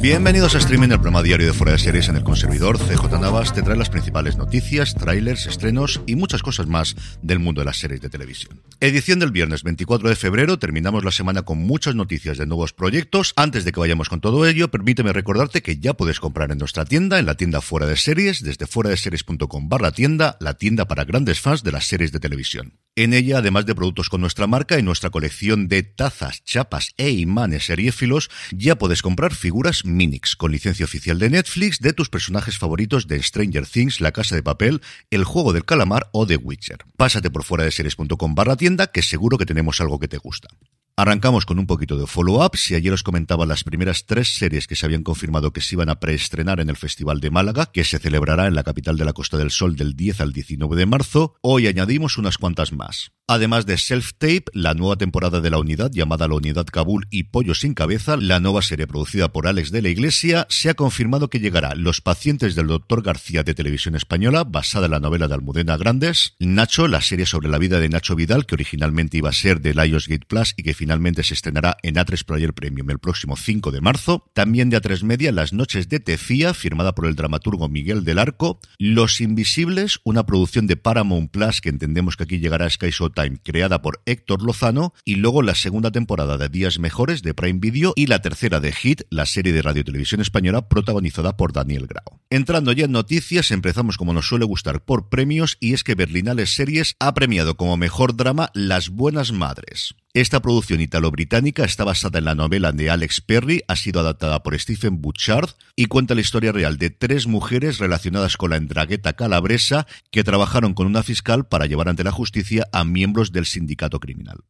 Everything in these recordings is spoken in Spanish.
Bienvenidos a Streaming, el programa diario de Fuera de Series en el conservador. CJ Navas te trae las principales noticias, trailers, estrenos y muchas cosas más del mundo de las series de televisión. Edición del viernes 24 de febrero. Terminamos la semana con muchas noticias de nuevos proyectos. Antes de que vayamos con todo ello, permíteme recordarte que ya puedes comprar en nuestra tienda, en la tienda Fuera de Series, desde fuera de series.com barra tienda, la tienda para grandes fans de las series de televisión. En ella, además de productos con nuestra marca y nuestra colección de tazas, chapas e imanes seriéfilos, ya puedes comprar figuras Minix con licencia oficial de Netflix de tus personajes favoritos de Stranger Things, La Casa de Papel, El Juego del Calamar o The Witcher. Pásate por fuera de series.com barra tienda que seguro que tenemos algo que te gusta. Arrancamos con un poquito de follow-up. Si ayer os comentaba las primeras tres series que se habían confirmado que se iban a preestrenar en el Festival de Málaga, que se celebrará en la capital de la Costa del Sol del 10 al 19 de marzo, hoy añadimos unas cuantas más. Además de Self Tape, la nueva temporada de la unidad llamada La Unidad Kabul y Pollo sin Cabeza, la nueva serie producida por Alex de la Iglesia, se ha confirmado que llegará Los pacientes del Dr. García de Televisión Española, basada en la novela de Almudena Grandes, Nacho, la serie sobre la vida de Nacho Vidal, que originalmente iba a ser de Lionsgate Plus y que finalmente se estrenará en A3 Player Premium el próximo 5 de marzo, también de A3 Media, Las Noches de Tefía, firmada por el dramaturgo Miguel del Arco, Los Invisibles, una producción de Paramount Plus que entendemos que aquí llegará a Sky Showtime creada por Héctor Lozano, y luego la segunda temporada de Días Mejores de Prime Video y la tercera de Hit, la serie de radio televisión española protagonizada por Daniel Grau. Entrando ya en noticias, empezamos como nos suele gustar por premios, y es que Berlinales Series ha premiado como mejor drama Las Buenas Madres. Esta producción italo-británica está basada en la novela de Alex Perry, ha sido adaptada por Stephen Butchard y cuenta la historia real de tres mujeres relacionadas con la endragueta calabresa que trabajaron con una fiscal para llevar ante la justicia a miembros del sindicato criminal.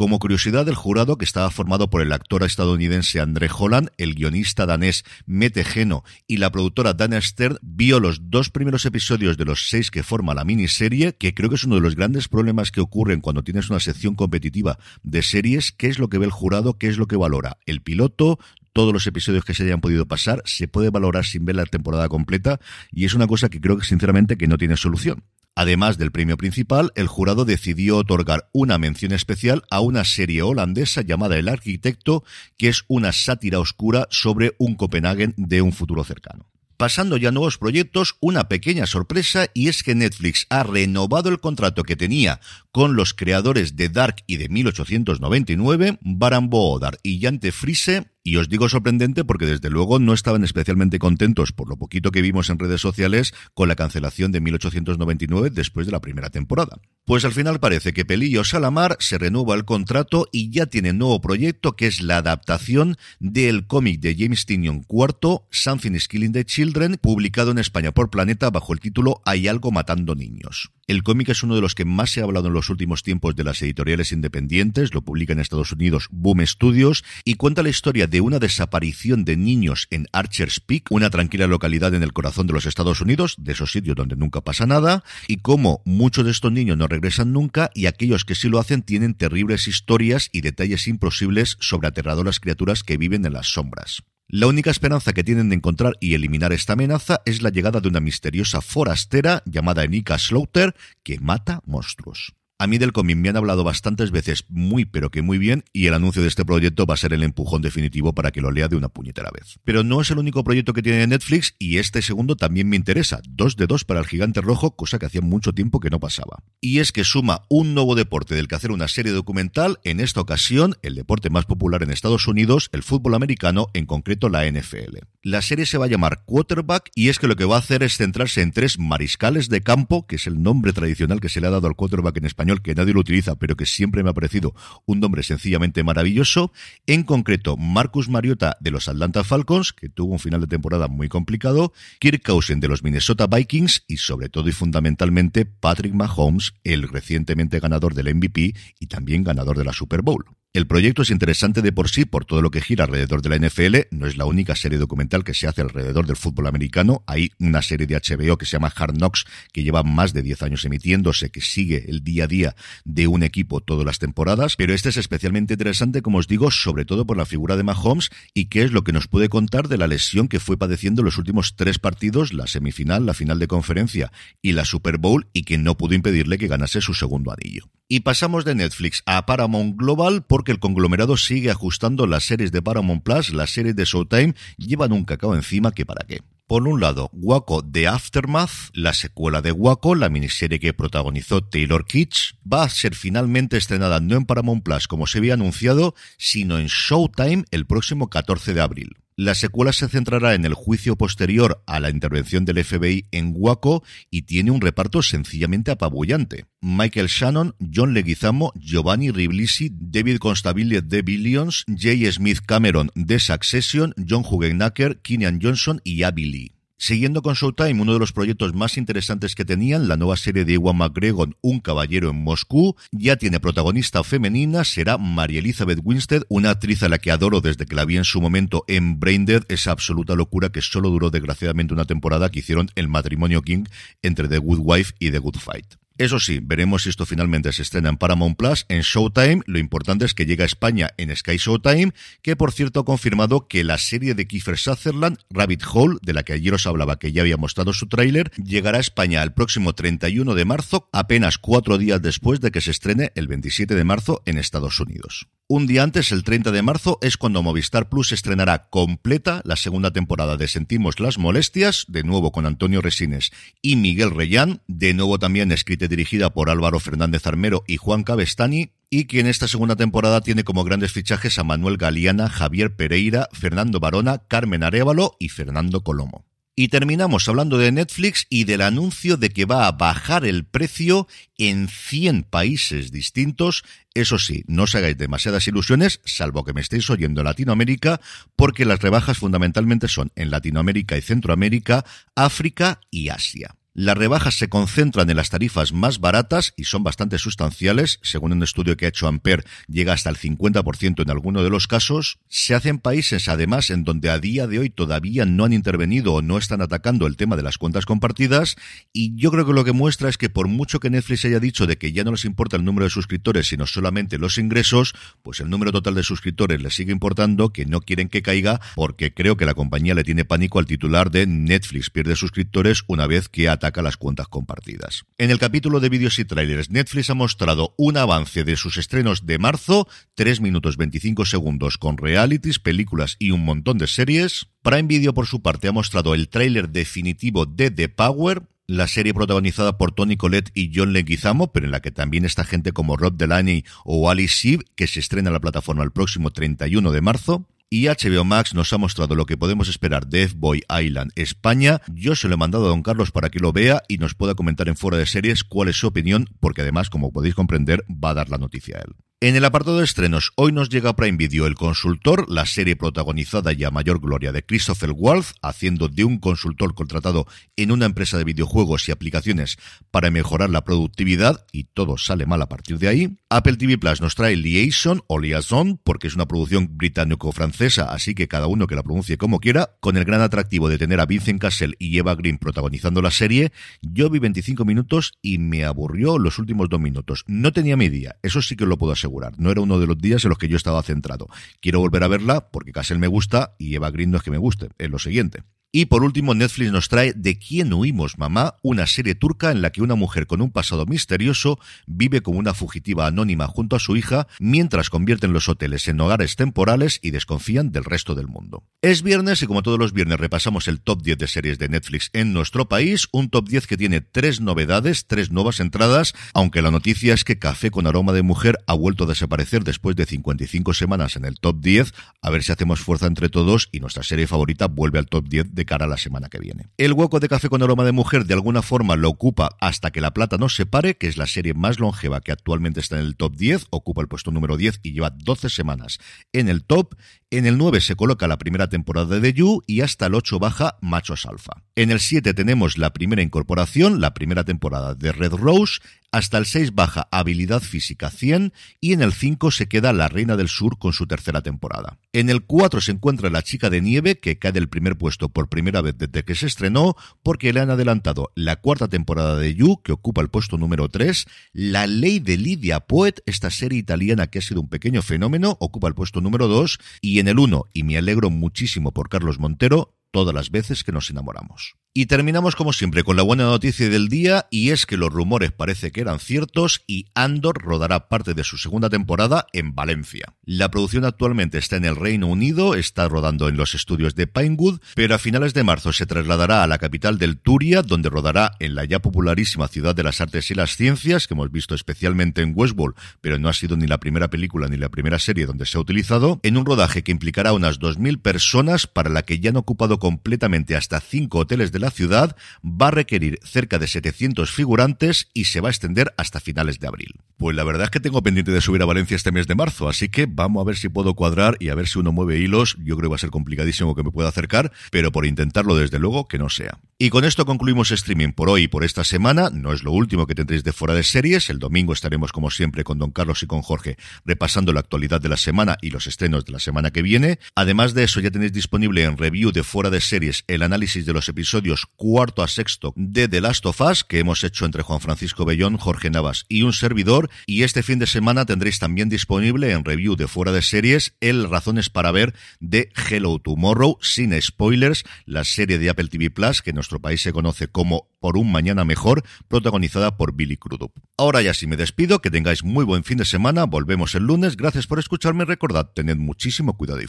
Como curiosidad, el jurado, que estaba formado por el actor estadounidense André Holland, el guionista danés Mette Geno y la productora Dana Stern, vio los dos primeros episodios de los seis que forma la miniserie, que creo que es uno de los grandes problemas que ocurren cuando tienes una sección competitiva de series, qué es lo que ve el jurado, qué es lo que valora. El piloto, todos los episodios que se hayan podido pasar, se puede valorar sin ver la temporada completa y es una cosa que creo que sinceramente que no tiene solución. Además del premio principal, el jurado decidió otorgar una mención especial a una serie holandesa llamada El Arquitecto, que es una sátira oscura sobre un Copenhagen de un futuro cercano. Pasando ya a nuevos proyectos, una pequeña sorpresa y es que Netflix ha renovado el contrato que tenía con los creadores de Dark y de 1899, Baran Boodar y Jante Friese, y os digo sorprendente porque desde luego no estaban especialmente contentos por lo poquito que vimos en redes sociales con la cancelación de 1899 después de la primera temporada. Pues al final parece que Pelillo Salamar se renueva el contrato y ya tiene nuevo proyecto que es la adaptación del cómic de James Tynion IV, Something is Killing the Children, publicado en España por Planeta bajo el título Hay algo matando niños. El cómic es uno de los que más se ha hablado en los últimos tiempos de las editoriales independientes, lo publica en Estados Unidos Boom Studios y cuenta la historia de una desaparición de niños en Archer's Peak, una tranquila localidad en el corazón de los Estados Unidos, de esos sitios donde nunca pasa nada, y cómo muchos de estos niños no regresan nunca y aquellos que sí lo hacen tienen terribles historias y detalles imposibles sobre aterradoras criaturas que viven en las sombras. La única esperanza que tienen de encontrar y eliminar esta amenaza es la llegada de una misteriosa forastera llamada Enika Slaughter que mata monstruos. A mí del cómic me han hablado bastantes veces muy pero que muy bien y el anuncio de este proyecto va a ser el empujón definitivo para que lo lea de una puñetera vez. Pero no es el único proyecto que tiene Netflix y este segundo también me interesa. Dos de dos para el gigante rojo, cosa que hacía mucho tiempo que no pasaba. Y es que suma un nuevo deporte del que hacer una serie documental, en esta ocasión el deporte más popular en Estados Unidos, el fútbol americano, en concreto la NFL. La serie se va a llamar Quarterback y es que lo que va a hacer es centrarse en tres mariscales de campo, que es el nombre tradicional que se le ha dado al quarterback en español que nadie lo utiliza, pero que siempre me ha parecido un nombre sencillamente maravilloso. En concreto, Marcus Mariota de los Atlanta Falcons, que tuvo un final de temporada muy complicado, Kirk Cousin de los Minnesota Vikings y sobre todo y fundamentalmente Patrick Mahomes, el recientemente ganador del MVP y también ganador de la Super Bowl. El proyecto es interesante de por sí por todo lo que gira alrededor de la NFL. No es la única serie documental que se hace alrededor del fútbol americano. Hay una serie de HBO que se llama Hard Knocks que lleva más de 10 años emitiéndose, que sigue el día a día de un equipo todas las temporadas. Pero este es especialmente interesante, como os digo, sobre todo por la figura de Mahomes y qué es lo que nos puede contar de la lesión que fue padeciendo los últimos tres partidos, la semifinal, la final de conferencia y la Super Bowl y que no pudo impedirle que ganase su segundo anillo. Y pasamos de Netflix a Paramount Global porque el conglomerado sigue ajustando las series de Paramount Plus, las series de Showtime, llevan un cacao encima que para qué. Por un lado, Waco The Aftermath, la secuela de Waco, la miniserie que protagonizó Taylor Kitsch, va a ser finalmente estrenada no en Paramount Plus como se había anunciado, sino en Showtime el próximo 14 de abril. La secuela se centrará en el juicio posterior a la intervención del FBI en Waco y tiene un reparto sencillamente apabullante. Michael Shannon, John Leguizamo, Giovanni Ribisi, David Constabile de Billions, J. Smith Cameron de Succession, John Hugenacker, Keenan Johnson y Abby Lee. Siguiendo con Showtime, uno de los proyectos más interesantes que tenían, la nueva serie de Iwan McGregor, Un caballero en Moscú, ya tiene protagonista femenina, será María Elizabeth Winstead, una actriz a la que adoro desde que la vi en su momento en Braindead, esa absoluta locura que solo duró desgraciadamente una temporada que hicieron el matrimonio King entre The Good Wife y The Good Fight. Eso sí, veremos si esto finalmente se estrena en Paramount Plus, en Showtime. Lo importante es que llega a España en Sky Showtime, que por cierto ha confirmado que la serie de Kiefer Sutherland, Rabbit Hole, de la que ayer os hablaba que ya había mostrado su tráiler, llegará a España el próximo 31 de marzo, apenas cuatro días después de que se estrene el 27 de marzo en Estados Unidos. Un día antes, el 30 de marzo, es cuando Movistar Plus estrenará completa la segunda temporada de Sentimos las Molestias, de nuevo con Antonio Resines y Miguel Reyán, de nuevo también escrita y dirigida por Álvaro Fernández Armero y Juan Cabestani, y que en esta segunda temporada tiene como grandes fichajes a Manuel Galeana, Javier Pereira, Fernando Barona, Carmen Arevalo y Fernando Colomo. Y terminamos hablando de Netflix y del anuncio de que va a bajar el precio en 100 países distintos. Eso sí, no os hagáis demasiadas ilusiones, salvo que me estéis oyendo en Latinoamérica, porque las rebajas fundamentalmente son en Latinoamérica y Centroamérica, África y Asia. Las rebajas se concentran en las tarifas más baratas y son bastante sustanciales. Según un estudio que ha hecho Amper, llega hasta el 50% en alguno de los casos. Se hacen países, además, en donde a día de hoy todavía no han intervenido o no están atacando el tema de las cuentas compartidas. Y yo creo que lo que muestra es que por mucho que Netflix haya dicho de que ya no les importa el número de suscriptores, sino solamente los ingresos, pues el número total de suscriptores les sigue importando, que no quieren que caiga, porque creo que la compañía le tiene pánico al titular de Netflix pierde suscriptores una vez que ha las cuentas compartidas. En el capítulo de vídeos y trailers, Netflix ha mostrado un avance de sus estrenos de marzo, 3 minutos 25 segundos con realities, películas y un montón de series. Prime Video, por su parte, ha mostrado el tráiler definitivo de The Power, la serie protagonizada por Tony Collette y John Leguizamo, pero en la que también está gente como Rob Delaney o Ali Sheeb, que se estrena en la plataforma el próximo 31 de marzo. Y HBO Max nos ha mostrado lo que podemos esperar de F-Boy Island España. Yo se lo he mandado a don Carlos para que lo vea y nos pueda comentar en fuera de series cuál es su opinión, porque además, como podéis comprender, va a dar la noticia a él. En el apartado de estrenos, hoy nos llega a Prime Video El Consultor, la serie protagonizada y a mayor gloria de Christopher Waltz, haciendo de un consultor contratado en una empresa de videojuegos y aplicaciones para mejorar la productividad, y todo sale mal a partir de ahí. Apple TV Plus nos trae Liaison o Liaison, porque es una producción británico-francesa, así que cada uno que la pronuncie como quiera, con el gran atractivo de tener a Vincent Cassel y Eva Green protagonizando la serie. Yo vi 25 minutos y me aburrió los últimos dos minutos. No tenía media, eso sí que lo puedo asegurar no era uno de los días en los que yo estaba centrado. Quiero volver a verla porque Castle me gusta y Eva Green no es que me guste, es lo siguiente. Y por último, Netflix nos trae De quién huimos, mamá, una serie turca en la que una mujer con un pasado misterioso vive como una fugitiva anónima junto a su hija, mientras convierten los hoteles en hogares temporales y desconfían del resto del mundo. Es viernes y como todos los viernes repasamos el top 10 de series de Netflix en nuestro país, un top 10 que tiene tres novedades, tres nuevas entradas, aunque la noticia es que Café con aroma de mujer ha vuelto a desaparecer después de 55 semanas en el top 10, a ver si hacemos fuerza entre todos y nuestra serie favorita vuelve al top 10 de de cara a la semana que viene. El hueco de Café con aroma de mujer de alguna forma lo ocupa hasta que la plata nos separe, que es la serie más longeva que actualmente está en el top 10, ocupa el puesto número 10 y lleva 12 semanas en el top. En el 9 se coloca la primera temporada de You y hasta el 8 baja Machos Alfa. En el 7 tenemos la primera incorporación, la primera temporada de Red Rose, hasta el 6 baja Habilidad Física 100 y en el 5 se queda La Reina del Sur con su tercera temporada. En el 4 se encuentra La Chica de Nieve, que cae del primer puesto por primera vez desde que se estrenó, porque le han adelantado la cuarta temporada de You, que ocupa el puesto número 3, La Ley de Lidia Poet, esta serie italiana que ha sido un pequeño fenómeno, ocupa el puesto número 2, y en el 1, y me alegro muchísimo por Carlos Montero, todas las veces que nos enamoramos. Y terminamos como siempre con la buena noticia del día y es que los rumores parece que eran ciertos y Andor rodará parte de su segunda temporada en Valencia. La producción actualmente está en el Reino Unido, está rodando en los estudios de Pinewood, pero a finales de marzo se trasladará a la capital del Turia, donde rodará en la ya popularísima ciudad de las artes y las ciencias, que hemos visto especialmente en Westworld, pero no ha sido ni la primera película ni la primera serie donde se ha utilizado, en un rodaje que implicará unas 2.000 personas para la que ya han ocupado completamente hasta cinco hoteles de la ciudad, va a requerir cerca de 700 figurantes y se va a extender hasta finales de abril. Pues la verdad es que tengo pendiente de subir a Valencia este mes de marzo, así que vamos a ver si puedo cuadrar y a ver si uno mueve hilos. Yo creo que va a ser complicadísimo que me pueda acercar, pero por intentarlo desde luego que no sea. Y con esto concluimos streaming por hoy y por esta semana. No es lo último que tendréis de fuera de series. El domingo estaremos como siempre con Don Carlos y con Jorge repasando la actualidad de la semana y los estrenos de la semana que viene. Además de eso ya tenéis disponible en review de fuera de series el análisis de los episodios cuarto a sexto de The Last of Us que hemos hecho entre Juan Francisco Bellón, Jorge Navas y un servidor. Y este fin de semana tendréis también disponible en review de fuera de series el Razones para ver de Hello Tomorrow sin spoilers, la serie de Apple TV Plus que nuestro país se conoce como Por un Mañana Mejor, protagonizada por Billy Crudup. Ahora ya sí me despido, que tengáis muy buen fin de semana, volvemos el lunes, gracias por escucharme, recordad, tened muchísimo cuidado. y